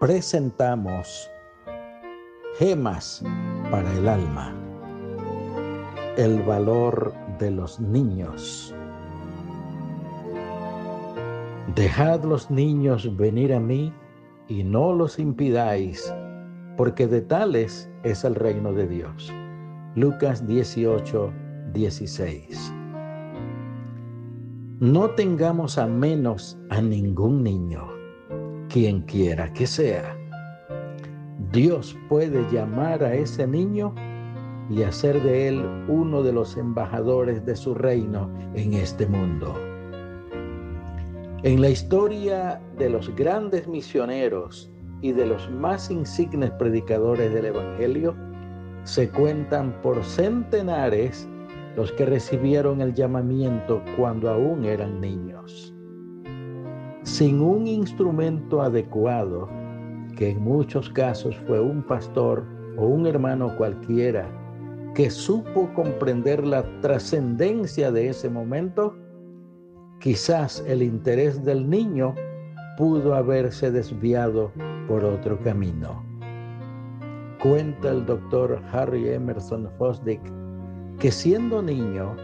presentamos gemas para el alma, el valor de los niños. Dejad los niños venir a mí y no los impidáis, porque de tales es el reino de Dios. Lucas 18, 16. No tengamos a menos a ningún niño, quien quiera que sea. Dios puede llamar a ese niño y hacer de él uno de los embajadores de su reino en este mundo. En la historia de los grandes misioneros y de los más insignes predicadores del Evangelio, se cuentan por centenares los que recibieron el llamamiento cuando aún eran niños. Sin un instrumento adecuado, que en muchos casos fue un pastor o un hermano cualquiera, que supo comprender la trascendencia de ese momento, quizás el interés del niño pudo haberse desviado por otro camino. Cuenta el doctor Harry Emerson Fosdick que siendo niño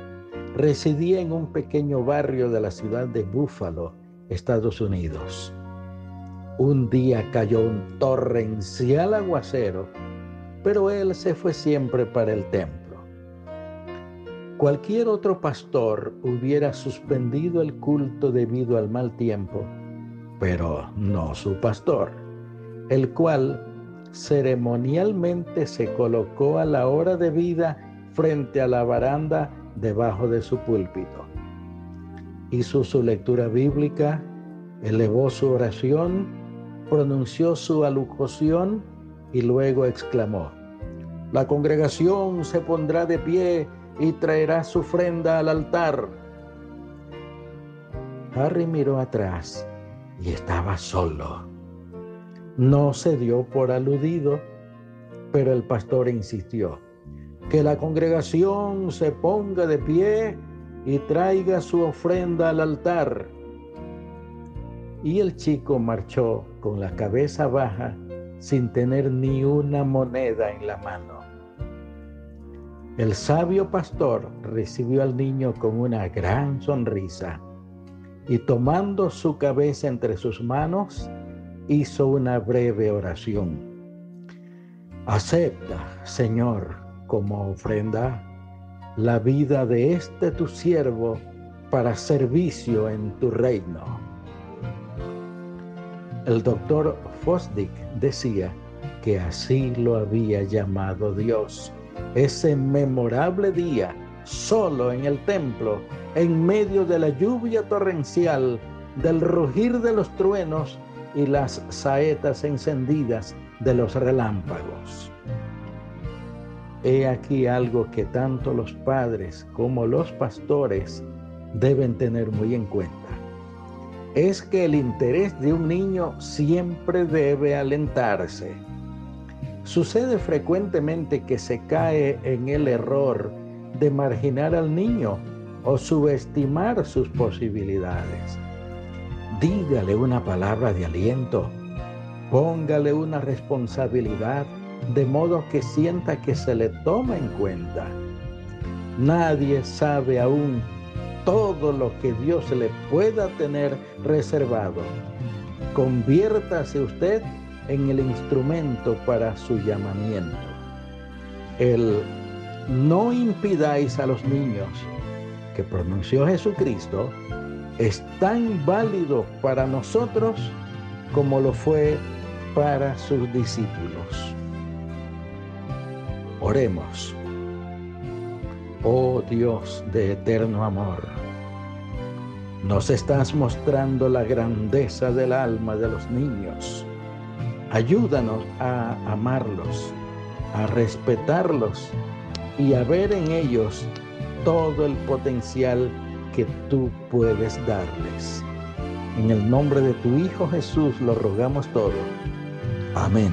residía en un pequeño barrio de la ciudad de Buffalo, Estados Unidos. Un día cayó un torrencial aguacero, pero él se fue siempre para el templo. Cualquier otro pastor hubiera suspendido el culto debido al mal tiempo, pero no su pastor, el cual ceremonialmente se colocó a la hora de vida frente a la baranda debajo de su púlpito. Hizo su lectura bíblica, elevó su oración, pronunció su alocución y luego exclamó, la congregación se pondrá de pie y traerá su ofrenda al altar. Harry miró atrás y estaba solo. No se dio por aludido, pero el pastor insistió que la congregación se ponga de pie y traiga su ofrenda al altar. Y el chico marchó con la cabeza baja sin tener ni una moneda en la mano. El sabio pastor recibió al niño con una gran sonrisa y tomando su cabeza entre sus manos, hizo una breve oración. Acepta, Señor, como ofrenda la vida de este tu siervo para servicio en tu reino. El doctor Fosdick decía que así lo había llamado Dios. Ese memorable día, solo en el templo, en medio de la lluvia torrencial, del rugir de los truenos y las saetas encendidas de los relámpagos. He aquí algo que tanto los padres como los pastores deben tener muy en cuenta. Es que el interés de un niño siempre debe alentarse. Sucede frecuentemente que se cae en el error de marginar al niño o subestimar sus posibilidades. Dígale una palabra de aliento, póngale una responsabilidad de modo que sienta que se le toma en cuenta. Nadie sabe aún todo lo que Dios le pueda tener reservado. Conviértase usted en el instrumento para su llamamiento. El no impidáis a los niños que pronunció Jesucristo es tan válido para nosotros como lo fue para sus discípulos. Oremos. Oh Dios de eterno amor, nos estás mostrando la grandeza del alma de los niños. Ayúdanos a amarlos, a respetarlos y a ver en ellos todo el potencial que tú puedes darles. En el nombre de tu Hijo Jesús lo rogamos todo. Amén.